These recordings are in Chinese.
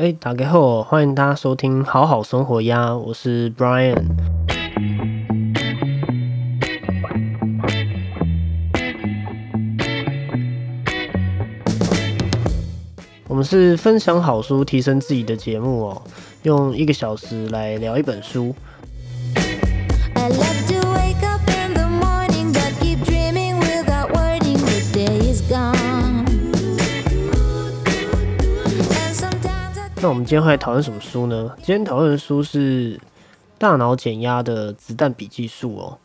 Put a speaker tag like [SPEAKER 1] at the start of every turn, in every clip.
[SPEAKER 1] 哎，打开后欢迎大家收听好好生活呀，我是 Brian。我们是分享好书、提升自己的节目哦，用一个小时来聊一本书。那我们今天会讨论什么书呢？今天讨论的书是《大脑减压的子弹笔记术》哦，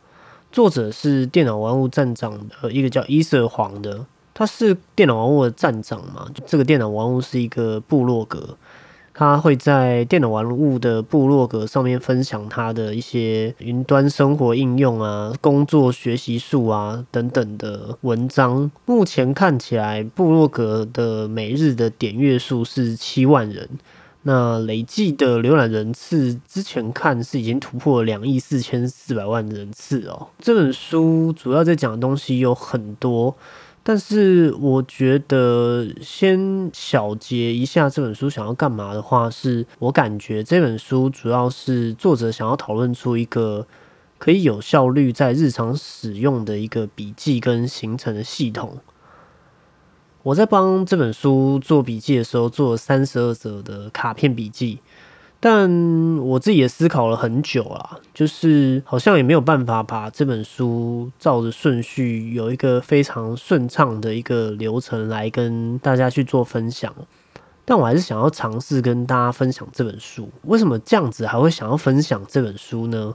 [SPEAKER 1] 作者是电脑玩物站长的一个叫伊瑟黄的，他是电脑玩物的站长嘛？这个电脑玩物是一个部落格。他会在电脑玩物的部落格上面分享他的一些云端生活应用啊、工作学习术啊等等的文章。目前看起来，部落格的每日的点阅数是七万人，那累计的浏览人次之前看是已经突破两亿四千四百万人次哦。这本书主要在讲的东西有很多。但是我觉得，先小结一下这本书想要干嘛的话，是我感觉这本书主要是作者想要讨论出一个可以有效率在日常使用的一个笔记跟形成的系统。我在帮这本书做笔记的时候，做三十二则的卡片笔记。但我自己也思考了很久啊，就是好像也没有办法把这本书照着顺序有一个非常顺畅的一个流程来跟大家去做分享。但我还是想要尝试跟大家分享这本书。为什么这样子还会想要分享这本书呢？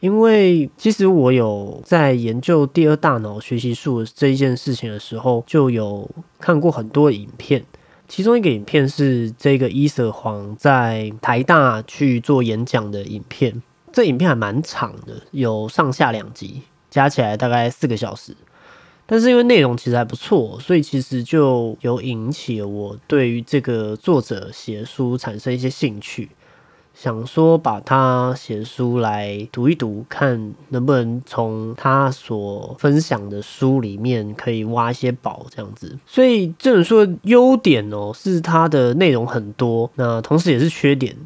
[SPEAKER 1] 因为其实我有在研究第二大脑学习术这一件事情的时候，就有看过很多影片。其中一个影片是这个伊瑟黄在台大去做演讲的影片，这影片还蛮长的，有上下两集，加起来大概四个小时。但是因为内容其实还不错，所以其实就有引起我对于这个作者写书产生一些兴趣。想说把他写书来读一读，看能不能从他所分享的书里面可以挖一些宝这样子。所以这本书的优点哦，是它的内容很多，那同时也是缺点，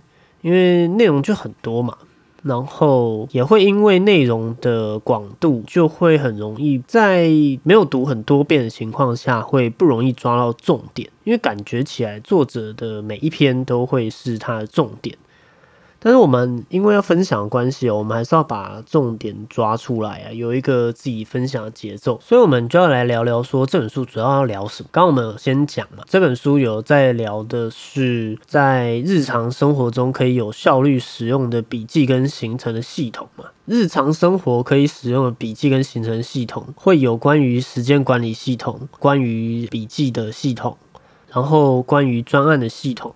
[SPEAKER 1] 因为内容就很多嘛，然后也会因为内容的广度，就会很容易在没有读很多遍的情况下，会不容易抓到重点，因为感觉起来作者的每一篇都会是他的重点。但是我们因为要分享的关系，我们还是要把重点抓出来啊，有一个自己分享的节奏，所以我们就要来聊聊说这本书主要要聊什么。刚刚我们有先讲嘛，这本书有在聊的是在日常生活中可以有效率使用的笔记跟形成的系统嘛。日常生活可以使用的笔记跟形成系统，会有关于时间管理系统、关于笔记的系统，然后关于专案的系统。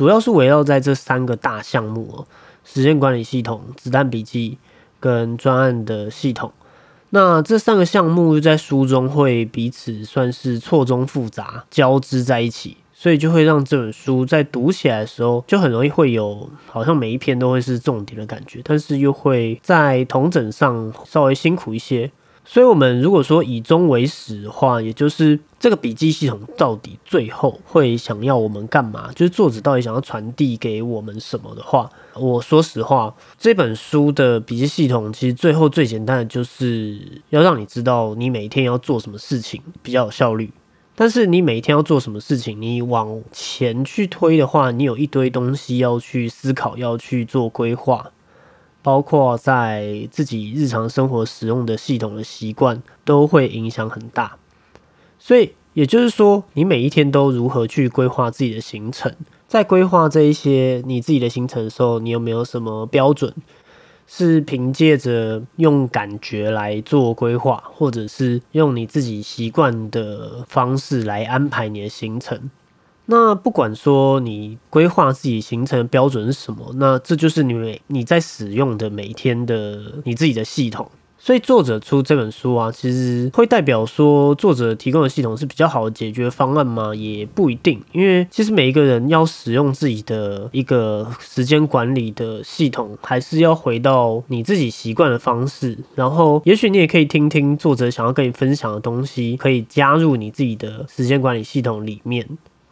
[SPEAKER 1] 主要是围绕在这三个大项目哦：时间管理系统、子弹笔记跟专案的系统。那这三个项目在书中会彼此算是错综复杂、交织在一起，所以就会让这本书在读起来的时候，就很容易会有好像每一篇都会是重点的感觉，但是又会在同整上稍微辛苦一些。所以，我们如果说以终为始的话，也就是这个笔记系统到底最后会想要我们干嘛？就是作者到底想要传递给我们什么的话，我说实话，这本书的笔记系统其实最后最简单的就是要让你知道你每天要做什么事情比较有效率。但是你每天要做什么事情，你往前去推的话，你有一堆东西要去思考，要去做规划。包括在自己日常生活使用的系统的习惯，都会影响很大。所以也就是说，你每一天都如何去规划自己的行程？在规划这一些你自己的行程的时候，你有没有什么标准？是凭借着用感觉来做规划，或者是用你自己习惯的方式来安排你的行程？那不管说你规划自己行程的标准是什么，那这就是你每你在使用的每天的你自己的系统。所以作者出这本书啊，其实会代表说作者提供的系统是比较好的解决方案吗？也不一定，因为其实每一个人要使用自己的一个时间管理的系统，还是要回到你自己习惯的方式。然后，也许你也可以听听作者想要跟你分享的东西，可以加入你自己的时间管理系统里面。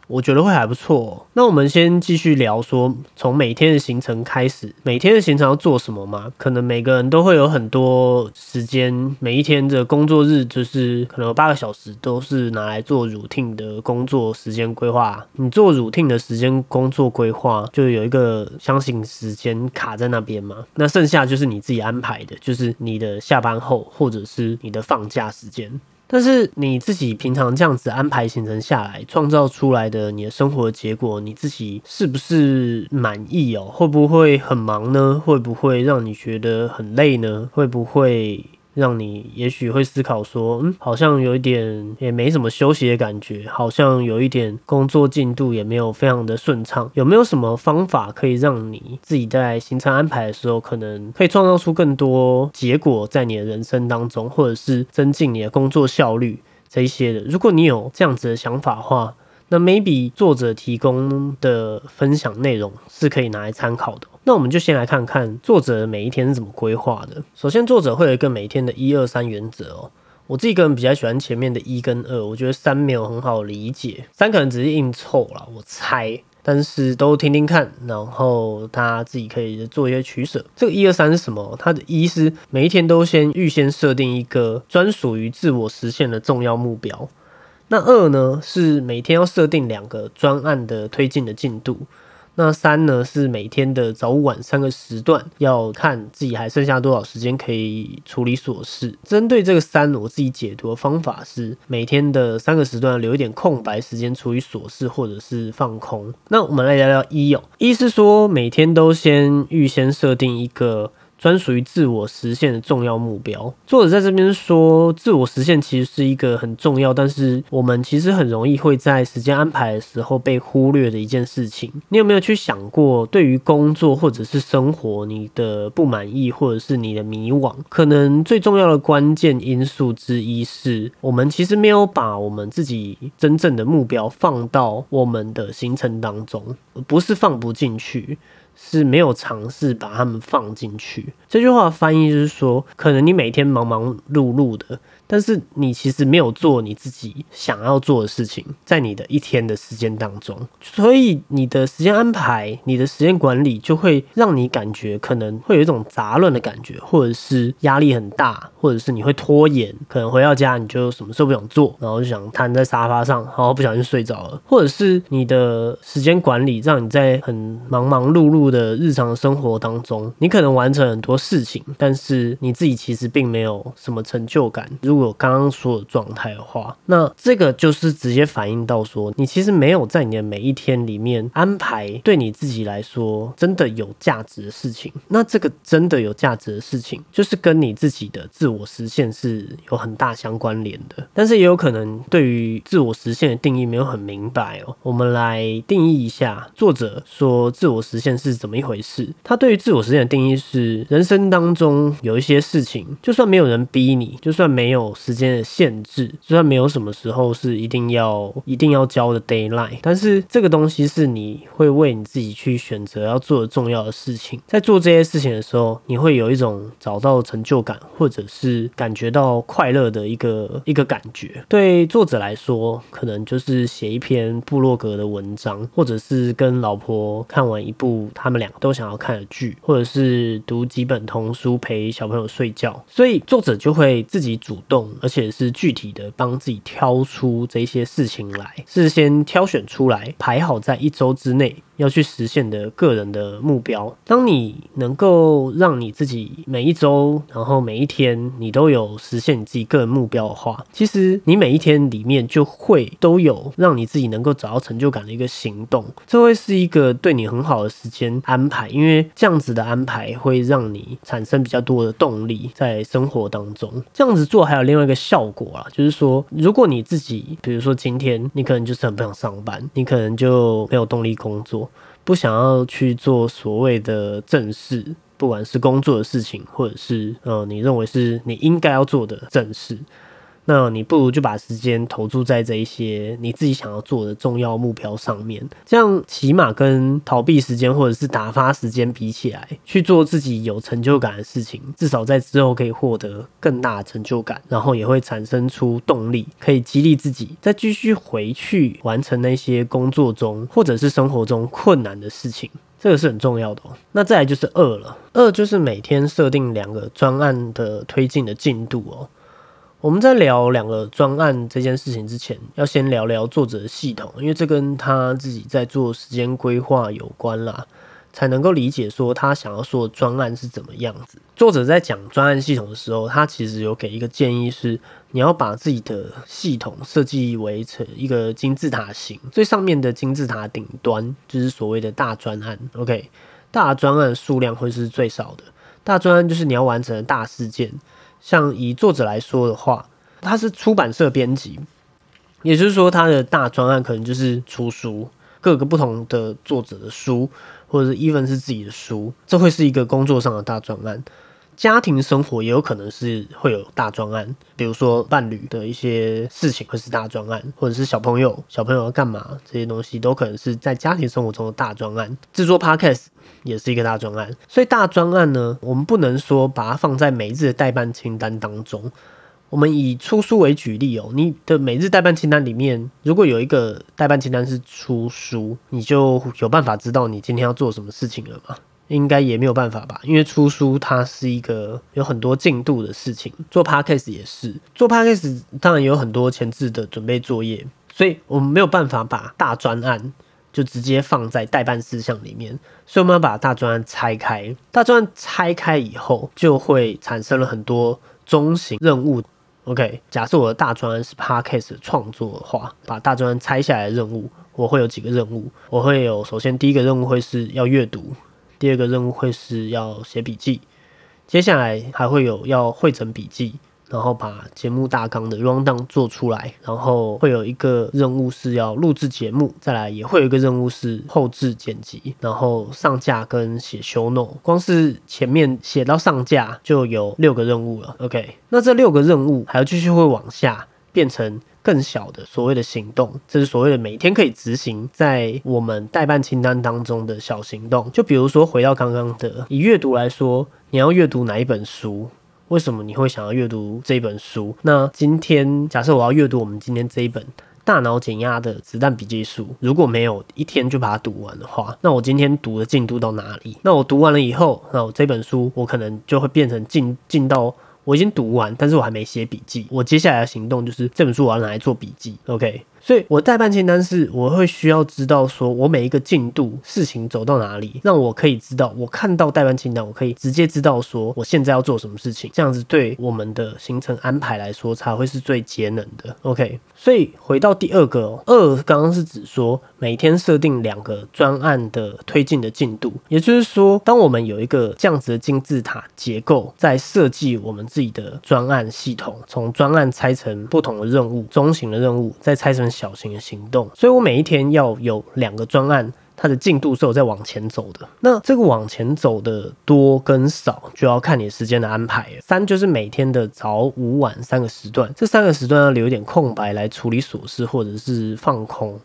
[SPEAKER 1] 我觉得会还不错。那我们先继续聊说，从每天的行程开始，每天的行程要做什么吗？可能每个人都会有很多时间，每一天的工作日就是可能有八个小时都是拿来做 routine 的工作时间规划。你做 routine 的时间工作规划，就有一个相信时间卡在那边嘛。那剩下就是你自己安排的，就是你的下班后或者是你的放假时间。但是你自己平常这样子安排行程下来，创造出来的你的生活结果，你自己是不是满意哦？会不会很忙呢？会不会让你觉得很累呢？会不会？让你也许会思考说，嗯，好像有一点也没什么休息的感觉，好像有一点工作进度也没有非常的顺畅。有没有什么方法可以让你自己在行程安排的时候，可能可以创造出更多结果在你的人生当中，或者是增进你的工作效率这一些的？如果你有这样子的想法的话，那 maybe 作者提供的分享内容是可以拿来参考的。那我们就先来看看作者每一天是怎么规划的。首先，作者会有一个每天的一二三原则哦。我自己个人比较喜欢前面的一跟二，我觉得三没有很好理解，三可能只是硬凑了，我猜。但是都听听看，然后大家自己可以做一些取舍。这个一二三是什么？它的一是每一天都先预先设定一个专属于自我实现的重要目标。那二呢，是每天要设定两个专案的推进的进度。那三呢，是每天的早晚三个时段，要看自己还剩下多少时间可以处理琐事。针对这个三，我自己解读的方法是，每天的三个时段留一点空白时间处理琐事或者是放空。那我们来聊聊一哦，一是说每天都先预先设定一个。专属于自我实现的重要目标。作者在这边说，自我实现其实是一个很重要，但是我们其实很容易会在时间安排的时候被忽略的一件事情。你有没有去想过，对于工作或者是生活，你的不满意或者是你的迷惘，可能最重要的关键因素之一是我们其实没有把我们自己真正的目标放到我们的行程当中，不是放不进去。是没有尝试把他们放进去。这句话翻译就是说，可能你每天忙忙碌碌的。但是你其实没有做你自己想要做的事情，在你的一天的时间当中，所以你的时间安排、你的时间管理就会让你感觉可能会有一种杂乱的感觉，或者是压力很大，或者是你会拖延，可能回到家你就什么事都不想做，然后就想瘫在沙发上，然后不小心睡着了，或者是你的时间管理让你在很忙忙碌碌的日常生活当中，你可能完成很多事情，但是你自己其实并没有什么成就感。如我刚刚说的状态的话，那这个就是直接反映到说，你其实没有在你的每一天里面安排对你自己来说真的有价值的事情。那这个真的有价值的事情，就是跟你自己的自我实现是有很大相关联的。但是也有可能对于自我实现的定义没有很明白哦。我们来定义一下，作者说自我实现是怎么一回事？他对于自我实现的定义是：人生当中有一些事情，就算没有人逼你，就算没有。时间的限制，虽然没有什么时候是一定要一定要交的 d a y l i n e 但是这个东西是你会为你自己去选择要做的重要的事情。在做这些事情的时候，你会有一种找到成就感，或者是感觉到快乐的一个一个感觉。对作者来说，可能就是写一篇部落格的文章，或者是跟老婆看完一部他们两个都想要看的剧，或者是读几本童书陪小朋友睡觉。所以作者就会自己主动。而且是具体的帮自己挑出这些事情来，事先挑选出来，排好在一周之内。要去实现的个人的目标。当你能够让你自己每一周，然后每一天，你都有实现你自己个人目标的话，其实你每一天里面就会都有让你自己能够找到成就感的一个行动。这会是一个对你很好的时间安排，因为这样子的安排会让你产生比较多的动力在生活当中。这样子做还有另外一个效果啊，就是说，如果你自己，比如说今天你可能就是很不想上班，你可能就没有动力工作。不想要去做所谓的正事，不管是工作的事情，或者是呃你认为是你应该要做的正事，那你不如就把时间投注在这一些你自己想要做的重要目标上面，这样起码跟逃避时间或者是打发时间比起来，去做自己有成就感的事情，至少在之后可以获得更大的成就感，然后也会产生出动力，可以激励自己再继续回去完成那些工作中或者是生活中困难的事情。这个是很重要的哦。那再来就是二了，二就是每天设定两个专案的推进的进度哦。我们在聊两个专案这件事情之前，要先聊聊作者的系统，因为这跟他自己在做时间规划有关啦，才能够理解说他想要说的专案是怎么样子。作者在讲专案系统的时候，他其实有给一个建议是，你要把自己的系统设计为成一个金字塔形，最上面的金字塔顶端就是所谓的大专案。OK，大专案数量会是最少的，大专案就是你要完成的大事件。像以作者来说的话，他是出版社编辑，也就是说他的大专案可能就是出书，各个不同的作者的书，或者是 even 是自己的书，这会是一个工作上的大专案。家庭生活也有可能是会有大专案，比如说伴侣的一些事情会是大专案，或者是小朋友小朋友要干嘛这些东西都可能是在家庭生活中的大专案。制作 podcast 也是一个大专案，所以大专案呢，我们不能说把它放在每日的代办清单当中。我们以出书为举例哦，你的每日代办清单里面，如果有一个代办清单是出书，你就有办法知道你今天要做什么事情了吗？应该也没有办法吧，因为出书它是一个有很多进度的事情，做 podcast 也是，做 podcast 当然有很多前置的准备作业，所以我们没有办法把大专案就直接放在代办事项里面，所以我们要把大专拆开，大专拆开以后就会产生了很多中型任务。OK，假设我的大专是 podcast 创作的话，把大专拆下来的任务，我会有几个任务，我会有首先第一个任务会是要阅读。第二个任务会是要写笔记，接下来还会有要汇整笔记，然后把节目大纲的 round down 做出来，然后会有一个任务是要录制节目，再来也会有一个任务是后置剪辑，然后上架跟写 show note。光是前面写到上架就有六个任务了。OK，那这六个任务还要继续会往下变成。更小的所谓的行动，这是所谓的每天可以执行在我们代办清单当中的小行动。就比如说回到刚刚的以阅读来说，你要阅读哪一本书？为什么你会想要阅读这本书？那今天假设我要阅读我们今天这一本大脑减压的子弹笔记书，如果没有一天就把它读完的话，那我今天读的进度到哪里？那我读完了以后，那我这本书我可能就会变成进进到。我已经读完，但是我还没写笔记。我接下来的行动就是这本书我要拿来做笔记。OK。所以，我代办清单是我会需要知道，说我每一个进度事情走到哪里，让我可以知道。我看到代办清单，我可以直接知道说我现在要做什么事情。这样子对我们的行程安排来说才会是最节能的。OK，所以回到第二个，二刚刚是指说每天设定两个专案的推进的进度，也就是说，当我们有一个这样子的金字塔结构，在设计我们自己的专案系统，从专案拆成不同的任务，中型的任务再拆成。小型的行动，所以我每一天要有两个专案，它的进度是有在往前走的。那这个往前走的多跟少，就要看你时间的安排。三就是每天的早、午、晚三个时段，这三个时段要留一点空白来处理琐事或者是放空。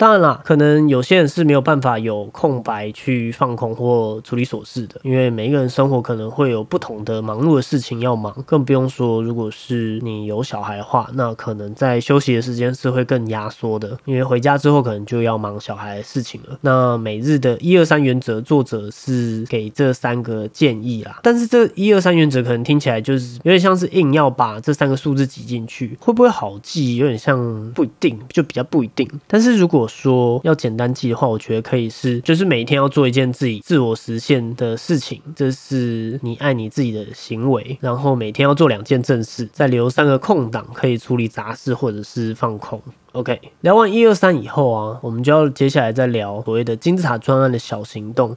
[SPEAKER 1] 当然啦，可能有些人是没有办法有空白去放空或处理琐事的，因为每一个人生活可能会有不同的忙碌的事情要忙，更不用说如果是你有小孩的话，那可能在休息的时间是会更压缩的，因为回家之后可能就要忙小孩的事情了。那每日的一二三原则，作者是给这三个建议啦，但是这一二三原则可能听起来就是有点像是硬要把这三个数字挤进去，会不会好记？有点像不一定，就比较不一定。但是如果说要简单记的话，我觉得可以是，就是每天要做一件自己自我实现的事情，这是你爱你自己的行为。然后每天要做两件正事，再留三个空档可以处理杂事或者是放空。OK，聊完一二三以后啊，我们就要接下来再聊所谓的金字塔专案的小行动。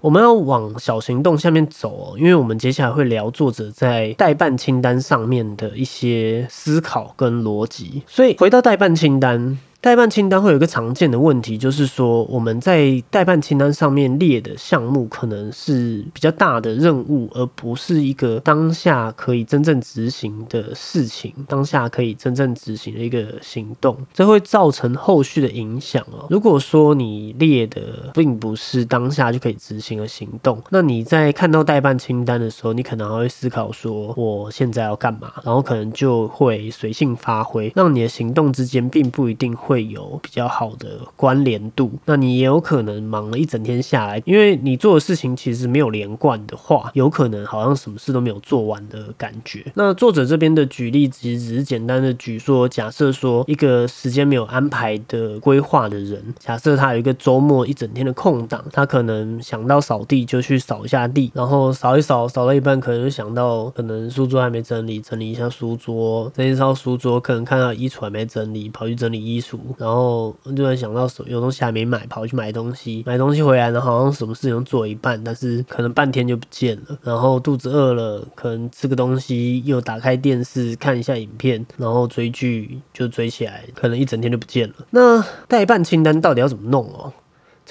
[SPEAKER 1] 我们要往小行动下面走哦，因为我们接下来会聊作者在代办清单上面的一些思考跟逻辑。所以回到代办清单。代办清单会有一个常见的问题，就是说我们在代办清单上面列的项目可能是比较大的任务，而不是一个当下可以真正执行的事情，当下可以真正执行的一个行动，这会造成后续的影响哦。如果说你列的并不是当下就可以执行的行动，那你在看到代办清单的时候，你可能还会思考说我现在要干嘛，然后可能就会随性发挥，让你的行动之间并不一定。会会有比较好的关联度，那你也有可能忙了一整天下来，因为你做的事情其实没有连贯的话，有可能好像什么事都没有做完的感觉。那作者这边的举例其实只是简单的举说，假设说一个时间没有安排的规划的人，假设他有一个周末一整天的空档，他可能想到扫地就去扫一下地，然后扫一扫，扫到一半可能就想到可能书桌还没整理，整理一下书桌，整理一下书桌，可能看到衣橱还没整理，跑去整理衣橱。然后突然想到有东西还没买，跑去买东西，买东西回来，然后好像什么事情都做一半，但是可能半天就不见了。然后肚子饿了，可能吃个东西，又打开电视看一下影片，然后追剧就追起来，可能一整天就不见了。那代办清单到底要怎么弄哦？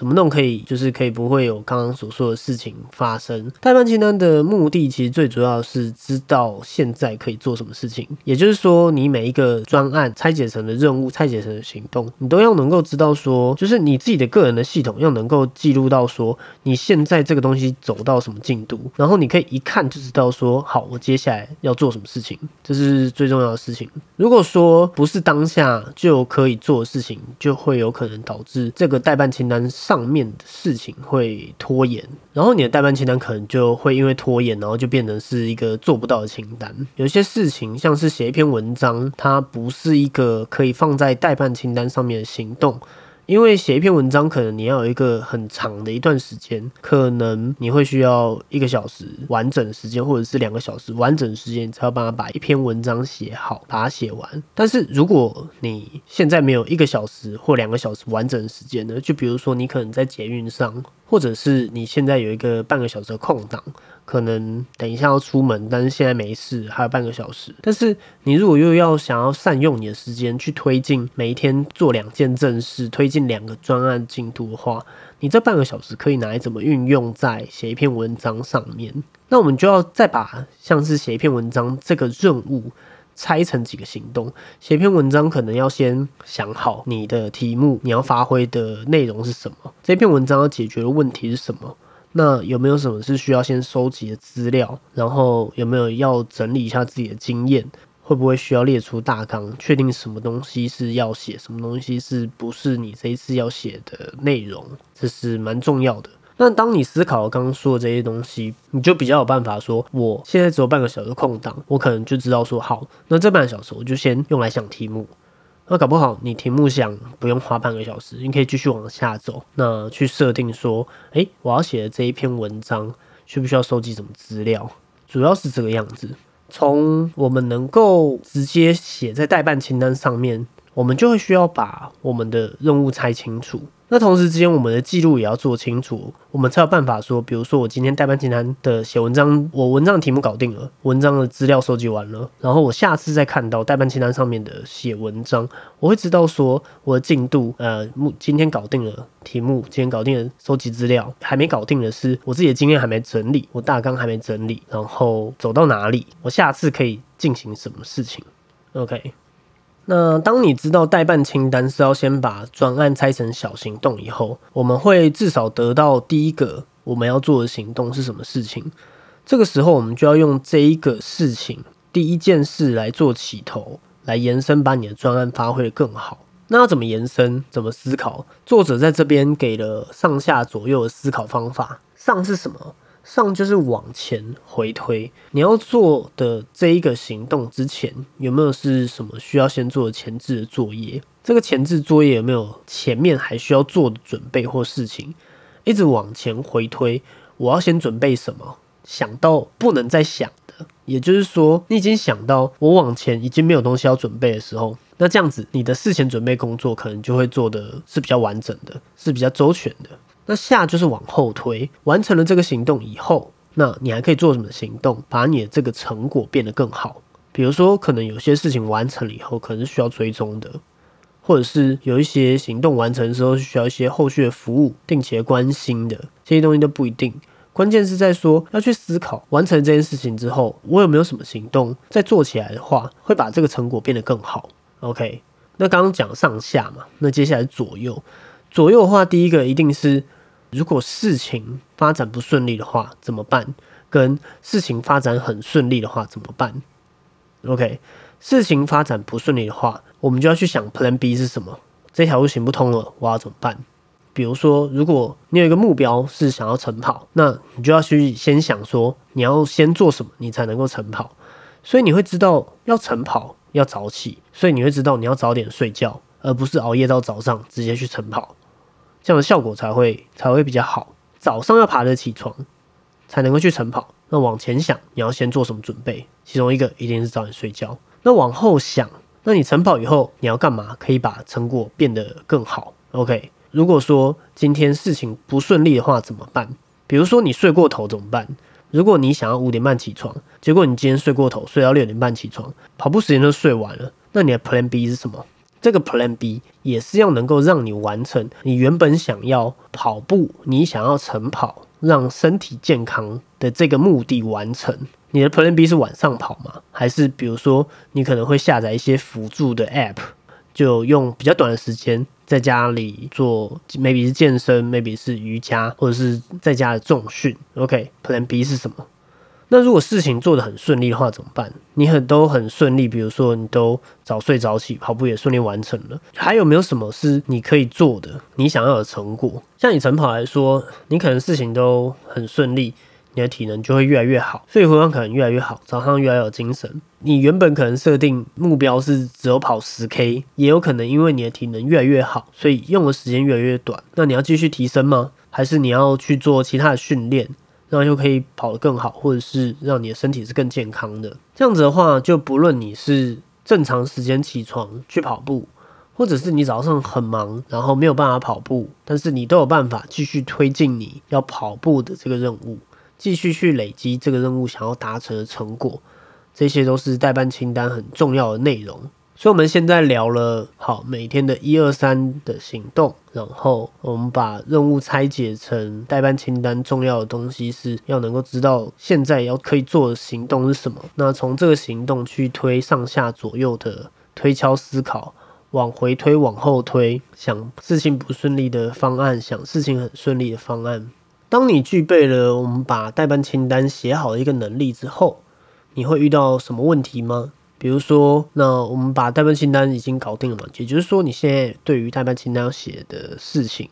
[SPEAKER 1] 怎么弄可以，就是可以不会有刚刚所说的事情发生。代办清单的目的其实最主要是知道现在可以做什么事情，也就是说，你每一个专案拆解成的任务、拆解成的行动，你都要能够知道说，就是你自己的个人的系统要能够记录到说，你现在这个东西走到什么进度，然后你可以一看就知道说，好，我接下来要做什么事情，这是最重要的事情。如果说不是当下就可以做的事情，就会有可能导致这个代办清单。上上面的事情会拖延，然后你的代办清单可能就会因为拖延，然后就变成是一个做不到的清单。有些事情像是写一篇文章，它不是一个可以放在代办清单上面的行动。因为写一篇文章，可能你要有一个很长的一段时间，可能你会需要一个小时完整的时间，或者是两个小时完整的时间，才要帮他把一篇文章写好，把它写完。但是如果你现在没有一个小时或两个小时完整的时间呢？就比如说你可能在捷运上，或者是你现在有一个半个小时的空档。可能等一下要出门，但是现在没事，还有半个小时。但是你如果又要想要善用你的时间去推进每一天做两件正事，推进两个专案进度的话，你这半个小时可以拿来怎么运用在写一篇文章上面？那我们就要再把像是写一篇文章这个任务拆成几个行动。写篇文章可能要先想好你的题目，你要发挥的内容是什么？这篇文章要解决的问题是什么？那有没有什么是需要先收集的资料？然后有没有要整理一下自己的经验？会不会需要列出大纲，确定什么东西是要写，什么东西是不是你这一次要写的内容？这是蛮重要的。那当你思考刚刚说的这些东西，你就比较有办法说，我现在只有半个小时空档，我可能就知道说，好，那这半个小时我就先用来想题目。那搞不好你题目想不用花半个小时，你可以继续往下走。那去设定说，诶，我要写的这一篇文章需不需要收集什么资料？主要是这个样子。从我们能够直接写在代办清单上面，我们就会需要把我们的任务拆清楚。那同时之间，我们的记录也要做清楚，我们才有办法说，比如说我今天代办清单的写文章，我文章的题目搞定了，文章的资料收集完了，然后我下次再看到代办清单上面的写文章，我会知道说我的进度，呃，目今天搞定了题目，今天搞定了收集资料，还没搞定的是我自己的经验还没整理，我大纲还没整理，然后走到哪里，我下次可以进行什么事情，OK。那当你知道代办清单是要先把专案拆成小行动以后，我们会至少得到第一个我们要做的行动是什么事情。这个时候，我们就要用这一个事情第一件事来做起头，来延伸，把你的专案发挥的更好。那要怎么延伸？怎么思考？作者在这边给了上下左右的思考方法。上是什么？上就是往前回推，你要做的这一个行动之前，有没有是什么需要先做前置的作业？这个前置作业有没有前面还需要做的准备或事情？一直往前回推，我要先准备什么？想到不能再想的，也就是说，你已经想到我往前已经没有东西要准备的时候，那这样子你的事前准备工作可能就会做的是比较完整的，是比较周全的。那下就是往后推，完成了这个行动以后，那你还可以做什么行动，把你的这个成果变得更好？比如说，可能有些事情完成了以后，可能是需要追踪的，或者是有一些行动完成的时候需要一些后续的服务，定期的关心的这些东西都不一定。关键是在说要去思考，完成这件事情之后，我有没有什么行动，再做起来的话，会把这个成果变得更好。OK，那刚刚讲上下嘛，那接下来左右，左右的话，第一个一定是，如果事情发展不顺利的话怎么办？跟事情发展很顺利的话怎么办？OK，事情发展不顺利的话，我们就要去想 Plan B 是什么，这条路行不通了，我要怎么办？比如说，如果你有一个目标是想要晨跑，那你就要去先想说你要先做什么，你才能够晨跑。所以你会知道要晨跑要早起，所以你会知道你要早点睡觉，而不是熬夜到早上直接去晨跑，这样的效果才会才会比较好。早上要爬得起床，才能够去晨跑。那往前想，你要先做什么准备？其中一个一定是早点睡觉。那往后想，那你晨跑以后你要干嘛？可以把成果变得更好。OK。如果说今天事情不顺利的话怎么办？比如说你睡过头怎么办？如果你想要五点半起床，结果你今天睡过头，睡到六点半起床，跑步时间都睡完了，那你的 Plan B 是什么？这个 Plan B 也是要能够让你完成你原本想要跑步、你想要晨跑、让身体健康的这个目的完成。你的 Plan B 是晚上跑吗？还是比如说你可能会下载一些辅助的 App，就用比较短的时间。在家里做，maybe 是健身，maybe 是瑜伽，或者是在家的重训。OK，Plan B 是什么？那如果事情做得很顺利的话怎么办？你很都很顺利，比如说你都早睡早起，跑步也顺利完成了，还有没有什么是你可以做的？你想要的成果？像你晨跑来说，你可能事情都很顺利。你的体能就会越来越好，所以回望可能越来越好，早上越来越有精神。你原本可能设定目标是只有跑十 K，也有可能因为你的体能越来越好，所以用的时间越来越短。那你要继续提升吗？还是你要去做其他的训练，那就可以跑得更好，或者是让你的身体是更健康的？这样子的话，就不论你是正常时间起床去跑步，或者是你早上很忙，然后没有办法跑步，但是你都有办法继续推进你要跑步的这个任务。继续去累积这个任务想要达成的成果，这些都是代办清单很重要的内容。所以，我们现在聊了好每天的一二三的行动，然后我们把任务拆解成代办清单重要的东西，是要能够知道现在要可以做的行动是什么。那从这个行动去推上下左右的推敲思考，往回推往后推，想事情不顺利的方案，想事情很顺利的方案。当你具备了我们把代办清单写好的一个能力之后，你会遇到什么问题吗？比如说，那我们把代办清单已经搞定了嘛？也就是说，你现在对于代办清单写的事情，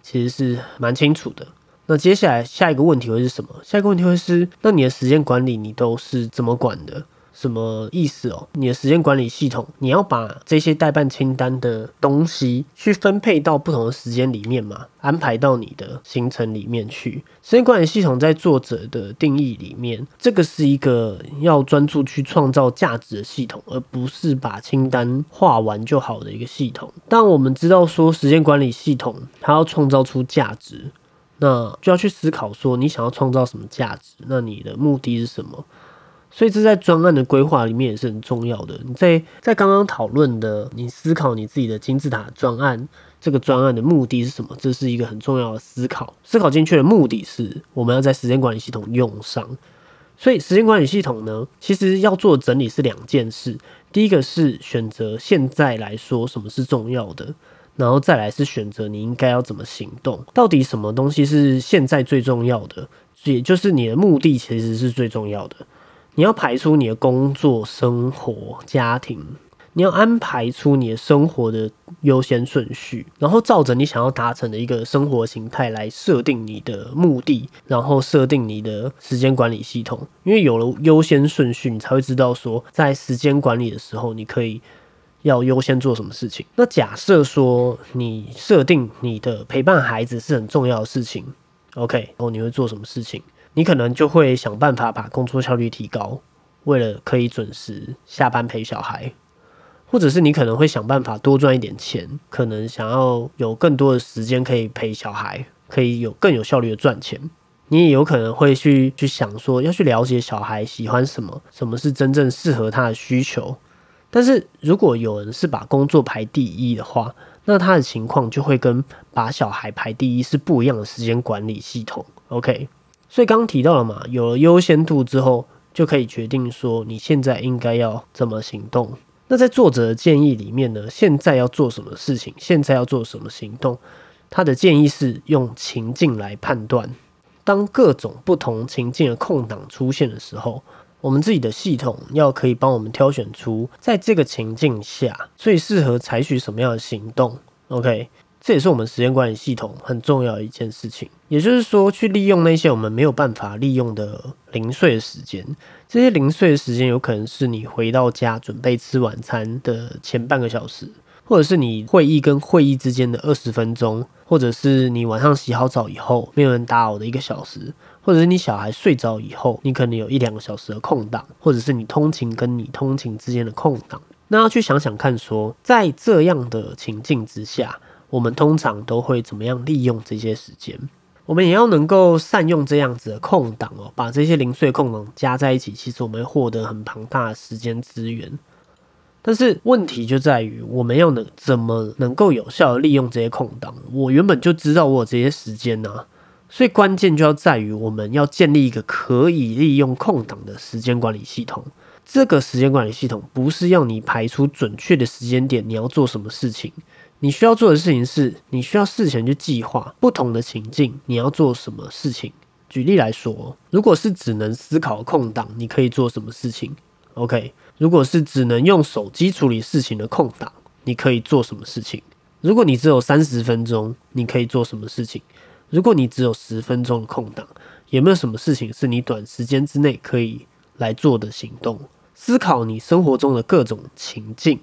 [SPEAKER 1] 其实是蛮清楚的。那接下来下一个问题会是什么？下一个问题会是，那你的时间管理你都是怎么管的？什么意思哦？你的时间管理系统，你要把这些代办清单的东西去分配到不同的时间里面嘛？安排到你的行程里面去。时间管理系统在作者的定义里面，这个是一个要专注去创造价值的系统，而不是把清单画完就好的一个系统。但我们知道说时间管理系统它要创造出价值，那就要去思考说你想要创造什么价值？那你的目的是什么？所以这在专案的规划里面也是很重要的。你在在刚刚讨论的，你思考你自己的金字塔专案，这个专案的目的是什么？这是一个很重要的思考。思考进去的目的是，我们要在时间管理系统用上。所以时间管理系统呢，其实要做整理是两件事。第一个是选择现在来说什么是重要的，然后再来是选择你应该要怎么行动。到底什么东西是现在最重要的？也就是你的目的其实是最重要的。你要排出你的工作、生活、家庭，你要安排出你的生活的优先顺序，然后照着你想要达成的一个生活形态来设定你的目的，然后设定你的时间管理系统。因为有了优先顺序，你才会知道说，在时间管理的时候，你可以要优先做什么事情。那假设说你设定你的陪伴孩子是很重要的事情，OK，然后你会做什么事情？你可能就会想办法把工作效率提高，为了可以准时下班陪小孩，或者是你可能会想办法多赚一点钱，可能想要有更多的时间可以陪小孩，可以有更有效率的赚钱。你也有可能会去去想说，要去了解小孩喜欢什么，什么是真正适合他的需求。但是如果有人是把工作排第一的话，那他的情况就会跟把小孩排第一是不一样的时间管理系统。OK，所以刚刚提到了嘛，有了优先度之后，就可以决定说你现在应该要怎么行动。那在作者的建议里面呢，现在要做什么事情，现在要做什么行动，他的建议是用情境来判断。当各种不同情境的空档出现的时候，我们自己的系统要可以帮我们挑选出在这个情境下最适合采取什么样的行动。OK，这也是我们时间管理系统很重要的一件事情。也就是说，去利用那些我们没有办法利用的零碎的时间。这些零碎的时间有可能是你回到家准备吃晚餐的前半个小时。或者是你会议跟会议之间的二十分钟，或者是你晚上洗好澡以后没有人打扰的一个小时，或者是你小孩睡着以后，你可能有一两个小时的空档，或者是你通勤跟你通勤之间的空档。那要去想想看，说在这样的情境之下，我们通常都会怎么样利用这些时间？我们也要能够善用这样子的空档哦，把这些零碎空档加在一起，其实我们会获得很庞大的时间资源。但是问题就在于，我们要能怎么能够有效的利用这些空档？我原本就知道我有这些时间呐，所以关键就要在于我们要建立一个可以利用空档的时间管理系统。这个时间管理系统不是要你排出准确的时间点，你要做什么事情？你需要做的事情是，你需要事前去计划不同的情境，你要做什么事情？举例来说，如果是只能思考空档，你可以做什么事情？OK。如果是只能用手机处理事情的空档，你可以做什么事情？如果你只有三十分钟，你可以做什么事情？如果你只有十分钟的空档，有没有什么事情是你短时间之内可以来做的行动？思考你生活中的各种情境，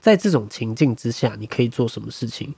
[SPEAKER 1] 在这种情境之下，你可以做什么事情？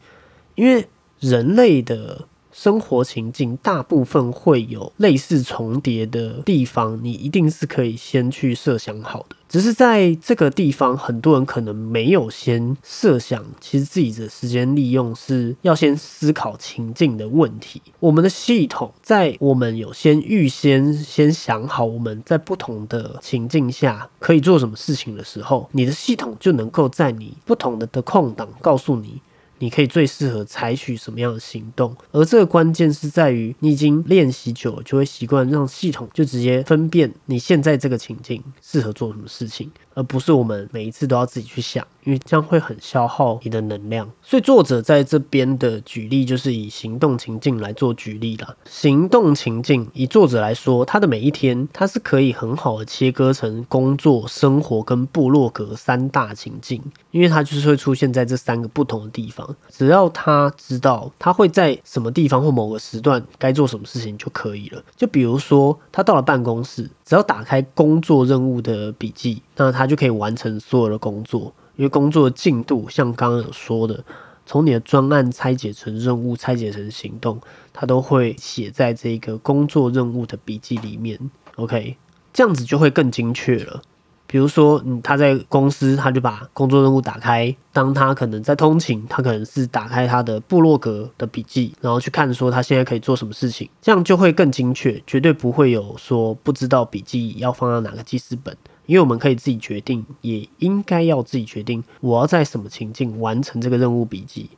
[SPEAKER 1] 因为人类的。生活情境大部分会有类似重叠的地方，你一定是可以先去设想好的。只是在这个地方，很多人可能没有先设想，其实自己的时间利用是要先思考情境的问题。我们的系统在我们有先预先先想好我们在不同的情境下可以做什么事情的时候，你的系统就能够在你不同的的空档告诉你。你可以最适合采取什么样的行动？而这个关键是在于，你已经练习久了，就会习惯让系统就直接分辨你现在这个情境适合做什么事情，而不是我们每一次都要自己去想。因为这样会很消耗你的能量，所以作者在这边的举例就是以行动情境来做举例了。行动情境以作者来说，他的每一天他是可以很好的切割成工作、生活跟部落格三大情境，因为他就是会出现在这三个不同的地方。只要他知道他会在什么地方或某个时段该做什么事情就可以了。就比如说他到了办公室，只要打开工作任务的笔记，那他他就可以完成所有的工作。因为工作的进度，像刚刚有说的，从你的专案拆解成任务，拆解成行动，他都会写在这个工作任务的笔记里面。OK，这样子就会更精确了。比如说，嗯，他在公司，他就把工作任务打开；当他可能在通勤，他可能是打开他的部落格的笔记，然后去看说他现在可以做什么事情，这样就会更精确，绝对不会有说不知道笔记要放到哪个记事本。因为我们可以自己决定，也应该要自己决定，我要在什么情境完成这个任务笔记。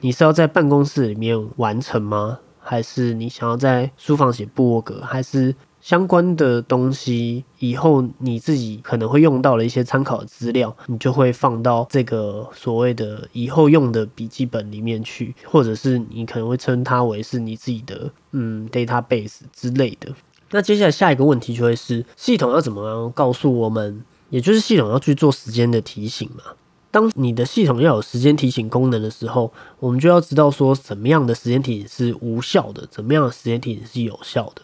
[SPEAKER 1] 你是要在办公室里面完成吗？还是你想要在书房写布格？还是相关的东西以后你自己可能会用到的一些参考资料，你就会放到这个所谓的以后用的笔记本里面去，或者是你可能会称它为是你自己的嗯 database 之类的。那接下来下一个问题就会是系统要怎么样告诉我们，也就是系统要去做时间的提醒嘛？当你的系统要有时间提醒功能的时候，我们就要知道说怎么样的时间提醒是无效的，怎么样的时间提醒是有效的。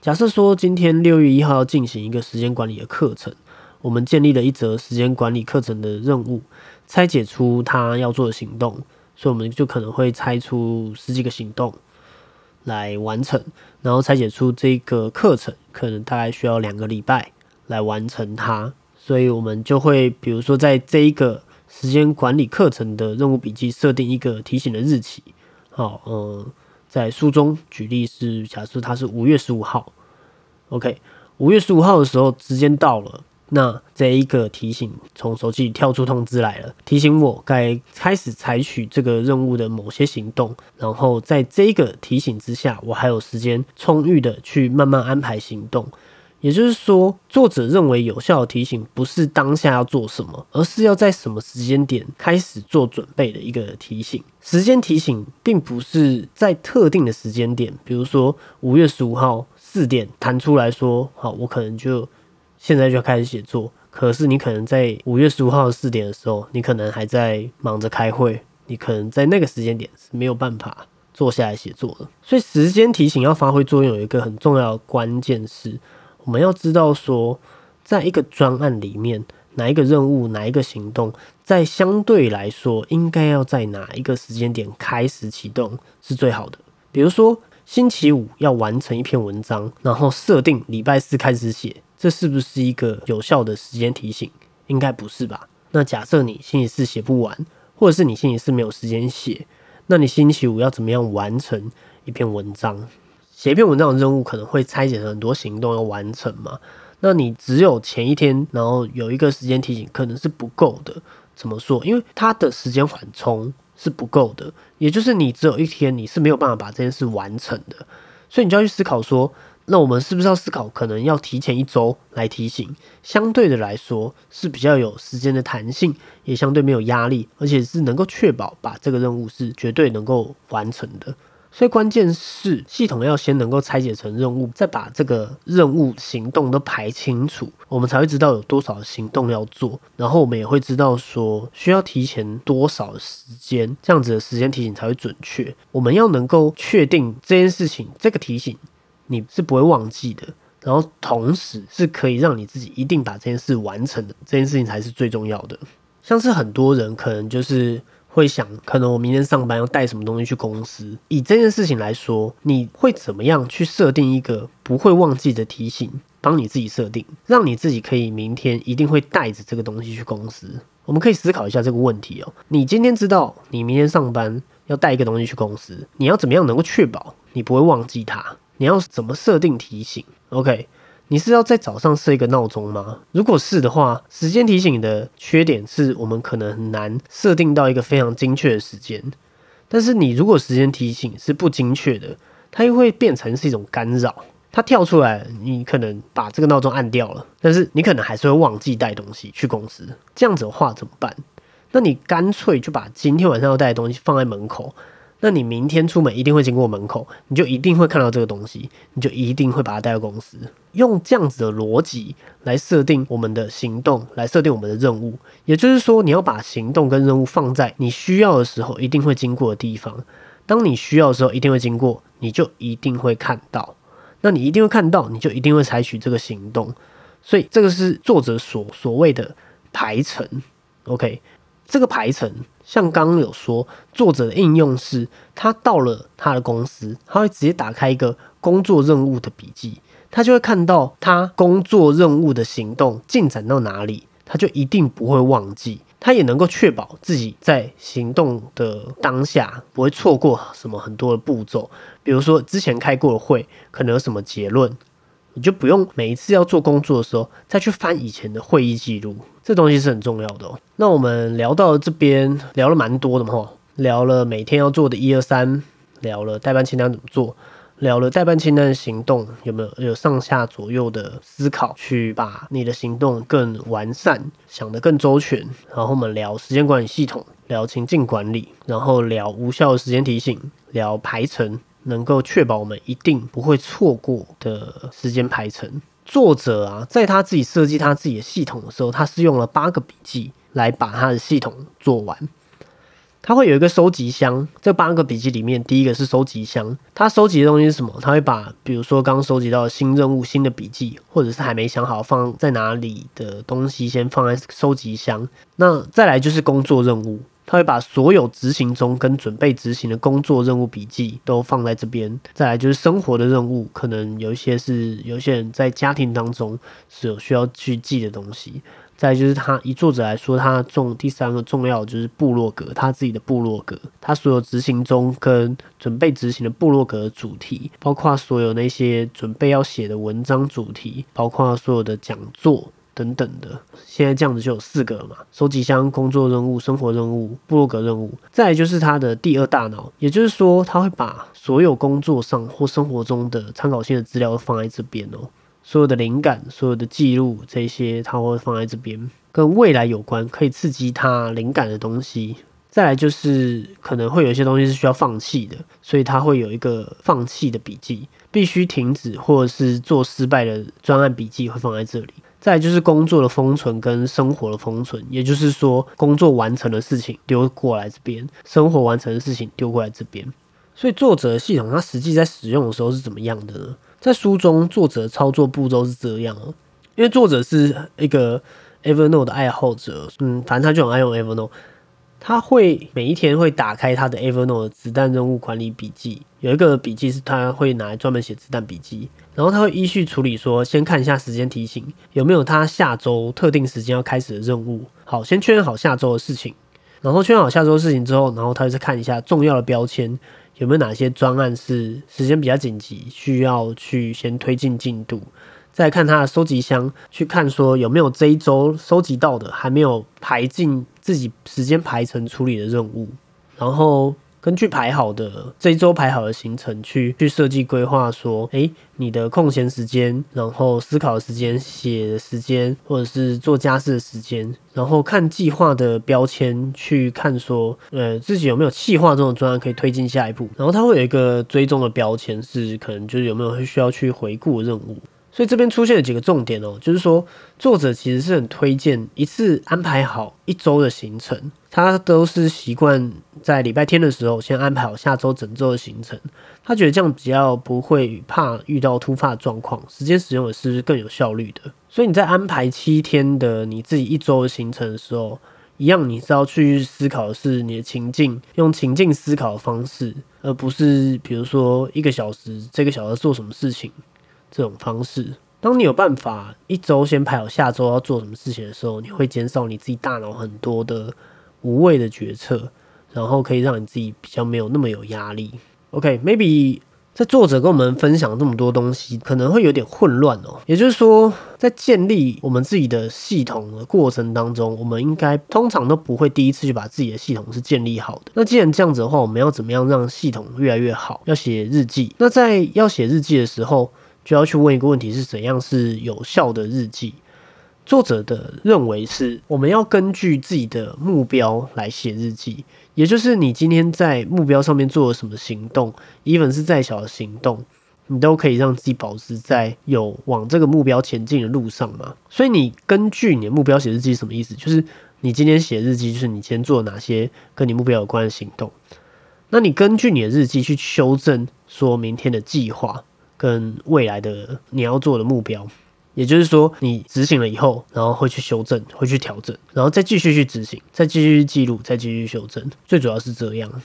[SPEAKER 1] 假设说今天六月一号要进行一个时间管理的课程，我们建立了一则时间管理课程的任务，拆解出他要做的行动，所以我们就可能会拆出十几个行动。来完成，然后拆解出这个课程，可能大概需要两个礼拜来完成它。所以，我们就会比如说，在这一个时间管理课程的任务笔记设定一个提醒的日期。好，嗯，在书中举例是，假设它是五月十五号。OK，五月十五号的时候，时间到了，那这一个提醒从手机里跳出通知来了，提醒我该开始采取这个任务的某些行动。然后在这一个提醒之下，我还有时间充裕的去慢慢安排行动。也就是说，作者认为有效的提醒不是当下要做什么，而是要在什么时间点开始做准备的一个提醒。时间提醒并不是在特定的时间点，比如说五月十五号四点弹出来说，好，我可能就现在就要开始写作。可是你可能在五月十五号四点的时候，你可能还在忙着开会，你可能在那个时间点是没有办法坐下来写作的。所以时间提醒要发挥作用，有一个很重要的关键是。我们要知道说，在一个专案里面，哪一个任务、哪一个行动，在相对来说，应该要在哪一个时间点开始启动是最好的。比如说，星期五要完成一篇文章，然后设定礼拜四开始写，这是不是一个有效的时间提醒？应该不是吧？那假设你星期四写不完，或者是你星期四没有时间写，那你星期五要怎么样完成一篇文章？写一篇文章的任务可能会拆解成很多行动要完成嘛？那你只有前一天，然后有一个时间提醒，可能是不够的。怎么说？因为它的时间缓冲是不够的，也就是你只有一天，你是没有办法把这件事完成的。所以你就要去思考说，那我们是不是要思考，可能要提前一周来提醒？相对的来说是比较有时间的弹性，也相对没有压力，而且是能够确保把这个任务是绝对能够完成的。所以关键是系统要先能够拆解成任务，再把这个任务行动都排清楚，我们才会知道有多少行动要做，然后我们也会知道说需要提前多少时间，这样子的时间提醒才会准确。我们要能够确定这件事情，这个提醒你是不会忘记的，然后同时是可以让你自己一定把这件事完成的，这件事情才是最重要的。像是很多人可能就是。会想，可能我明天上班要带什么东西去公司？以这件事情来说，你会怎么样去设定一个不会忘记的提醒？帮你自己设定，让你自己可以明天一定会带着这个东西去公司。我们可以思考一下这个问题哦。你今天知道你明天上班要带一个东西去公司，你要怎么样能够确保你不会忘记它？你要怎么设定提醒？OK。你是要在早上设一个闹钟吗？如果是的话，时间提醒的缺点是我们可能很难设定到一个非常精确的时间。但是你如果时间提醒是不精确的，它又会变成是一种干扰。它跳出来，你可能把这个闹钟按掉了，但是你可能还是会忘记带东西去公司。这样子的话怎么办？那你干脆就把今天晚上要带的东西放在门口。那你明天出门一定会经过门口，你就一定会看到这个东西，你就一定会把它带到公司。用这样子的逻辑来设定我们的行动，来设定我们的任务。也就是说，你要把行动跟任务放在你需要的时候一定会经过的地方。当你需要的时候一定会经过，你就一定会看到。那你一定会看到，你就一定会采取这个行动。所以这个是作者所所谓的排程。OK，这个排程。像刚刚有说，作者的应用是，他到了他的公司，他会直接打开一个工作任务的笔记，他就会看到他工作任务的行动进展到哪里，他就一定不会忘记，他也能够确保自己在行动的当下不会错过什么很多的步骤，比如说之前开过的会可能有什么结论。你就不用每一次要做工作的时候再去翻以前的会议记录，这东西是很重要的。那我们聊到这边聊了蛮多的嘛，聊了每天要做的一二三，聊了代办清单怎么做，聊了代办清单的行动有没有有上下左右的思考，去把你的行动更完善，想得更周全。然后我们聊时间管理系统，聊情境管理，然后聊无效的时间提醒，聊排程。能够确保我们一定不会错过的时间排程。作者啊，在他自己设计他自己的系统的时候，他是用了八个笔记来把他的系统做完。他会有一个收集箱，这八个笔记里面，第一个是收集箱。他收集的东西是什么？他会把，比如说刚收集到新任务、新的笔记，或者是还没想好放在哪里的东西，先放在收集箱。那再来就是工作任务。他会把所有执行中跟准备执行的工作任务笔记都放在这边。再来就是生活的任务，可能有一些是有些人在家庭当中是有需要去记的东西。再就是他以作者来说，他重第三个重要就是部落格，他自己的部落格，他所有执行中跟准备执行的部落格的主题，包括所有那些准备要写的文章主题，包括所有的讲座。等等的。现在这样子就有四个了嘛：收集箱、工作任务、生活任务、部落格任务。再来就是他的第二大脑，也就是说，他会把所有工作上或生活中的参考性的资料放在这边哦。所有的灵感、所有的记录，这些他会放在这边，跟未来有关，可以刺激他灵感的东西。再来就是可能会有一些东西是需要放弃的，所以他会有一个放弃的笔记，必须停止或者是做失败的专案笔记会放在这里。再就是工作的封存跟生活的封存，也就是说工作完成的事情丢过来这边，生活完成的事情丢过来这边。所以作者系统，它实际在使用的时候是怎么样的呢？在书中，作者操作步骤是这样哦，因为作者是一个 Evernote 的爱好者，嗯，反正他就很爱用 Evernote。他会每一天会打开他的 Evernote 子弹任务管理笔记，有一个笔记是他会拿来专门写子弹笔记，然后他会依序处理，说先看一下时间提醒有没有他下周特定时间要开始的任务，好，先确认好下周的事情，然后确认好下周的事情之后，然后他就再看一下重要的标签有没有哪些专案是时间比较紧急，需要去先推进进度。再看他的收集箱，去看说有没有这一周收集到的还没有排进自己时间排程处理的任务，然后根据排好的这一周排好的行程去去设计规划，说，诶，你的空闲时间，然后思考的时间、写的时间，或者是做家事的时间，然后看计划的标签去看说，呃，自己有没有计划这种专案可以推进下一步，然后它会有一个追踪的标签，是可能就是有没有需要去回顾任务。所以这边出现了几个重点哦，就是说作者其实是很推荐一次安排好一周的行程，他都是习惯在礼拜天的时候先安排好下周整周的行程，他觉得这样比较不会怕遇到突发状况，时间使用也是更有效率的。所以你在安排七天的你自己一周的行程的时候，一样你是要去思考的是你的情境，用情境思考的方式，而不是比如说一个小时这个小时做什么事情。这种方式，当你有办法一周先排好下周要做什么事情的时候，你会减少你自己大脑很多的无谓的决策，然后可以让你自己比较没有那么有压力。OK，maybe 在作者跟我们分享这么多东西，可能会有点混乱哦。也就是说，在建立我们自己的系统的过程当中，我们应该通常都不会第一次就把自己的系统是建立好的。那既然这样子的话，我们要怎么样让系统越来越好？要写日记。那在要写日记的时候，就要去问一个问题：是怎样是有效的日记？作者的认为是，我们要根据自己的目标来写日记，也就是你今天在目标上面做了什么行动，even 是再小的行动，你都可以让自己保持在有往这个目标前进的路上嘛。所以你根据你的目标写日记，什么意思？就是你今天写日记，就是你今天做了哪些跟你目标有关的行动。那你根据你的日记去修正，说明天的计划。跟未来的你要做的目标，也就是说，你执行了以后，然后会去修正，会去调整，然后再继续去执行，再继续记录，再继续修正。最主要是这样，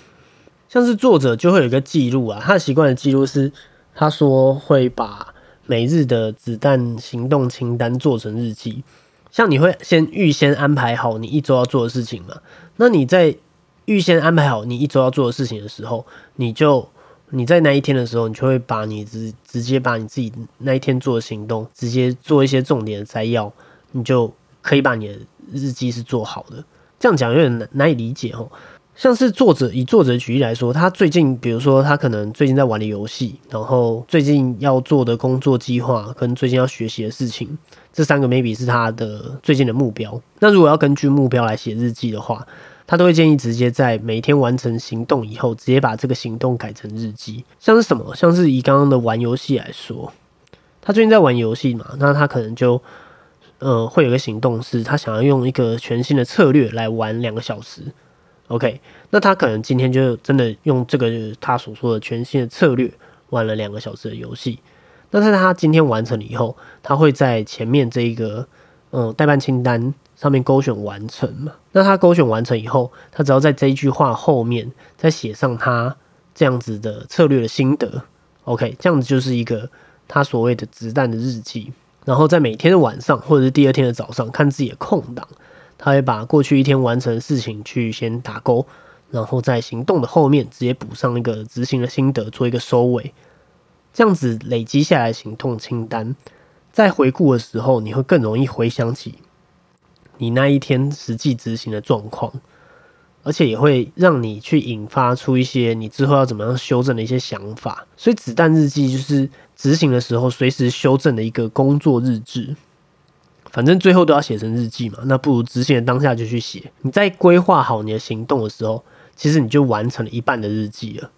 [SPEAKER 1] 像是作者就会有一个记录啊，他的习惯的记录是，他说会把每日的子弹行动清单做成日记。像你会先预先安排好你一周要做的事情嘛？那你在预先安排好你一周要做的事情的时候，你就。你在那一天的时候，你就会把你直直接把你自己那一天做的行动，直接做一些重点的摘要，你就可以把你的日记是做好的。这样讲有点难难以理解哦。像是作者以作者举例来说，他最近比如说他可能最近在玩的游戏，然后最近要做的工作计划跟最近要学习的事情，这三个 maybe 是他的最近的目标。那如果要根据目标来写日记的话，他都会建议直接在每天完成行动以后，直接把这个行动改成日记。像是什么？像是以刚刚的玩游戏来说，他最近在玩游戏嘛，那他可能就呃会有个行动，是他想要用一个全新的策略来玩两个小时。OK，那他可能今天就真的用这个他所说的全新的策略玩了两个小时的游戏。那在他今天完成了以后，他会在前面这一个嗯代办清单。上面勾选完成嘛？那他勾选完成以后，他只要在这一句话后面再写上他这样子的策略的心得，OK，这样子就是一个他所谓的子弹的日记。然后在每天的晚上或者是第二天的早上，看自己的空档，他会把过去一天完成的事情去先打勾，然后在行动的后面直接补上一个执行的心得，做一个收尾。这样子累积下来行动清单。在回顾的时候，你会更容易回想起你那一天实际执行的状况，而且也会让你去引发出一些你之后要怎么样修正的一些想法。所以，子弹日记就是执行的时候随时修正的一个工作日志。反正最后都要写成日记嘛，那不如执行的当下就去写。你在规划好你的行动的时候，其实你就完成了一半的日记了。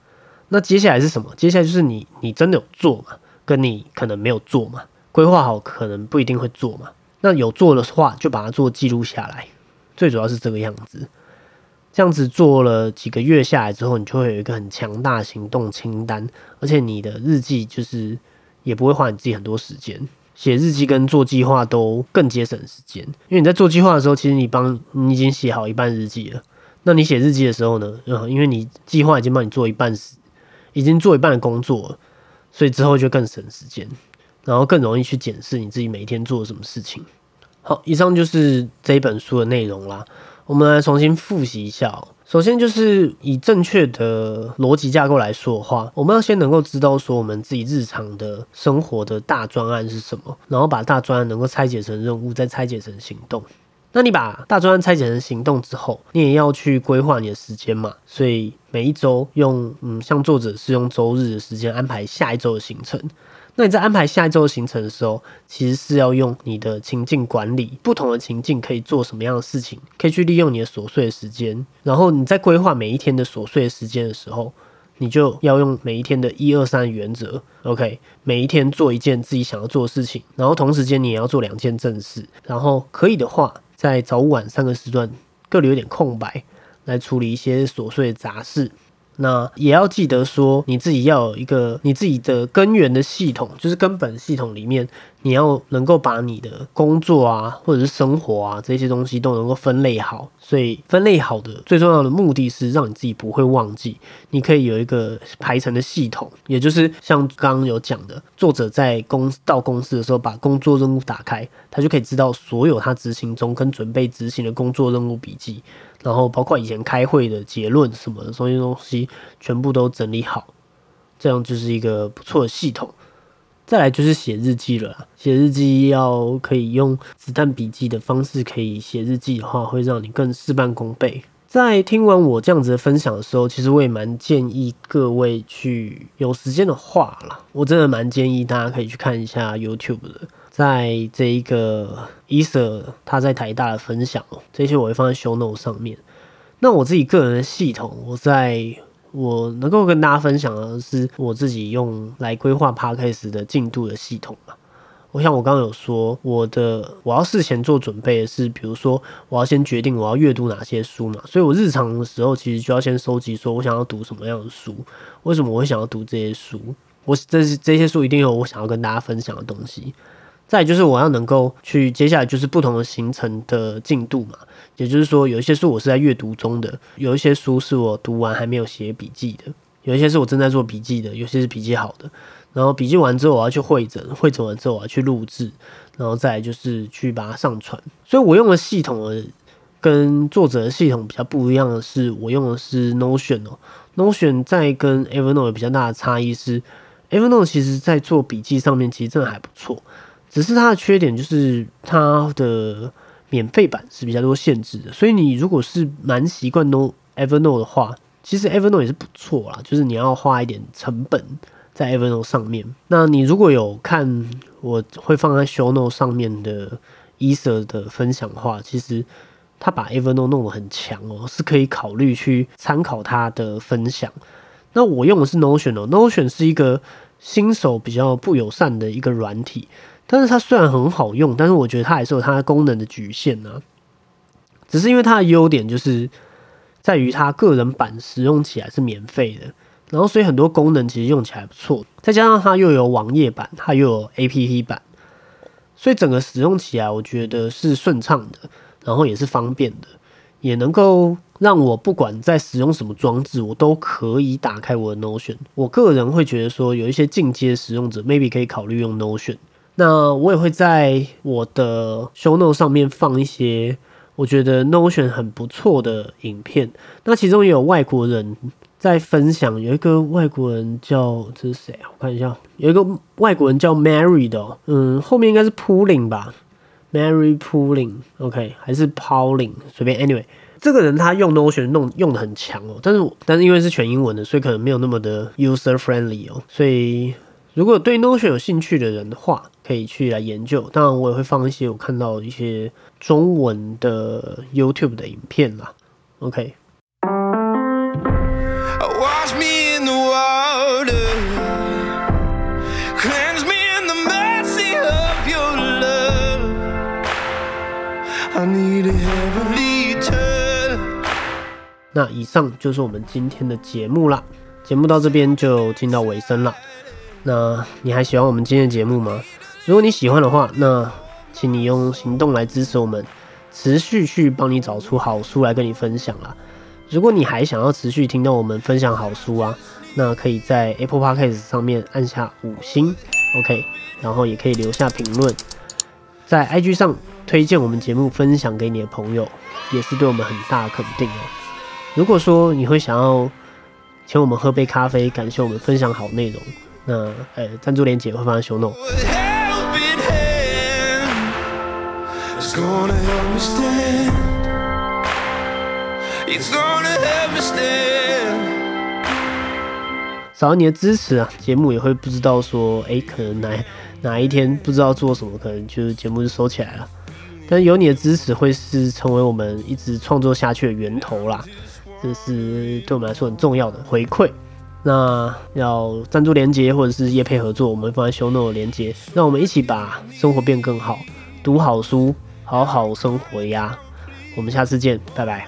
[SPEAKER 1] 那接下来是什么？接下来就是你你真的有做嘛？跟你可能没有做嘛？规划好可能不一定会做嘛？那有做的话，就把它做记录下来。最主要是这个样子，这样子做了几个月下来之后，你就会有一个很强大行动清单，而且你的日记就是也不会花你自己很多时间。写日记跟做计划都更节省时间，因为你在做计划的时候，其实你帮你已经写好一半日记了。那你写日记的时候呢？嗯，因为你计划已经帮你做一半时，已经做一半的工作，所以之后就更省时间，然后更容易去检视你自己每天做了什么事情。好，以上就是这一本书的内容啦。我们来重新复习一下哦。首先就是以正确的逻辑架构来说的话，我们要先能够知道说我们自己日常的生活的大专案是什么，然后把大专案能够拆解成任务，再拆解成行动。那你把大专案拆解成行动之后，你也要去规划你的时间嘛。所以每一周用，嗯，像作者是用周日的时间安排下一周的行程。那你在安排下一周的行程的时候，其实是要用你的情境管理，不同的情境可以做什么样的事情，可以去利用你的琐碎的时间。然后你在规划每一天的琐碎的时间的时候，你就要用每一天的一二三原则，OK，每一天做一件自己想要做的事情，然后同时间你也要做两件正事，然后可以的话，在早晚三个时段各留一点空白，来处理一些琐碎的杂事。那也要记得说，你自己要有一个你自己的根源的系统，就是根本系统里面，你要能够把你的工作啊，或者是生活啊这些东西都能够分类好。所以分类好的最重要的目的是让你自己不会忘记，你可以有一个排程的系统，也就是像刚刚有讲的，作者在公到公司的时候把工作任务打开，他就可以知道所有他执行中跟准备执行的工作任务笔记。然后包括以前开会的结论什么的，所有东西全部都整理好，这样就是一个不错的系统。再来就是写日记了，写日记要可以用子弹笔记的方式可以写日记的话，会让你更事半功倍。在听完我这样子的分享的时候，其实我也蛮建议各位去有时间的话啦，我真的蛮建议大家可以去看一下 YouTube 的。在这一个伊瑟他在台大的分享哦，这些我会放在 show note 上面。那我自己个人的系统，我在我能够跟大家分享的是我自己用来规划 podcast 的进度的系统嘛。我想我刚刚有说，我的我要事前做准备的是，比如说我要先决定我要阅读哪些书嘛，所以我日常的时候其实就要先收集，说我想要读什么样的书，为什么我会想要读这些书，我这这些书一定有我想要跟大家分享的东西。再就是我要能够去接下来就是不同的行程的进度嘛，也就是说有一些书我是在阅读中的，有一些书是我读完还没有写笔记的，有一些是我正在做笔记的，有些是笔记好的。然后笔记完之后我要去会诊，会诊完之后我要去录制，然后再就是去把它上传。所以我用的系统的跟作者的系统比较不一样的是，我用的是 Notion 哦，Notion 在跟 Evernote 比较大的差异是，Evernote 其实在做笔记上面其实真的还不错。只是它的缺点就是它的免费版是比较多限制的，所以你如果是蛮习惯 No Evernote 的话，其实 Evernote 也是不错啦，就是你要花一点成本在 Evernote 上面。那你如果有看我会放在 Show Note 上面的 e s a 的分享的话，其实他把 Evernote 弄得很强哦，是可以考虑去参考他的分享。那我用的是 Notion 哦，Notion 是一个新手比较不友善的一个软体。但是它虽然很好用，但是我觉得它还是有它的功能的局限呢。只是因为它的优点就是在于它个人版使用起来是免费的，然后所以很多功能其实用起来不错。再加上它又有网页版，它又有 APP 版，所以整个使用起来我觉得是顺畅的，然后也是方便的，也能够让我不管在使用什么装置，我都可以打开我的 Notion。我个人会觉得说，有一些进阶使用者 maybe 可以考虑用 Notion。那我也会在我的 show note 上面放一些我觉得 Notion 很不错的影片。那其中也有外国人在分享，有一个外国人叫这是谁啊？我看一下，有一个外国人叫 Mary 的，嗯，后面应该是 Pulling 吧，Mary Pulling，OK，还是 Pauling，随便，Anyway，这个人他用 Notion 弄用的很强哦，但是但是因为是全英文的，所以可能没有那么的 user friendly 哦，所以如果对 Notion 有兴趣的人的话，可以去来研究。当然，我也会放一些我看到一些中文的 YouTube 的影片啦，OK。Wash me in the water, cleanse me in the mercy of your love. I need a heavenly touch. 那以上就是我们今天的节目啦。节目到这边就进到尾声了。那你还喜欢我们今天的节目吗？如果你喜欢的话，那请你用行动来支持我们，持续去帮你找出好书来跟你分享啦。如果你还想要持续听到我们分享好书啊，那可以在 Apple Podcast 上面按下五星，OK，然后也可以留下评论，在 IG 上推荐我们节目分享给你的朋友，也是对我们很大的肯定哦。如果说你会想要请我们喝杯咖啡，感谢我们分享好内容，那呃赞助链接会放在 show note。少了你的支持啊，节目也会不知道说，哎，可能哪哪一天不知道做什么，可能就是节目就收起来了。但有你的支持，会是成为我们一直创作下去的源头啦，这是对我们来说很重要的回馈。那要赞助连接或者是业配合作，我们放在 show note 连接，让我们一起把生活变更好，读好书，好好生活呀。我们下次见，拜拜。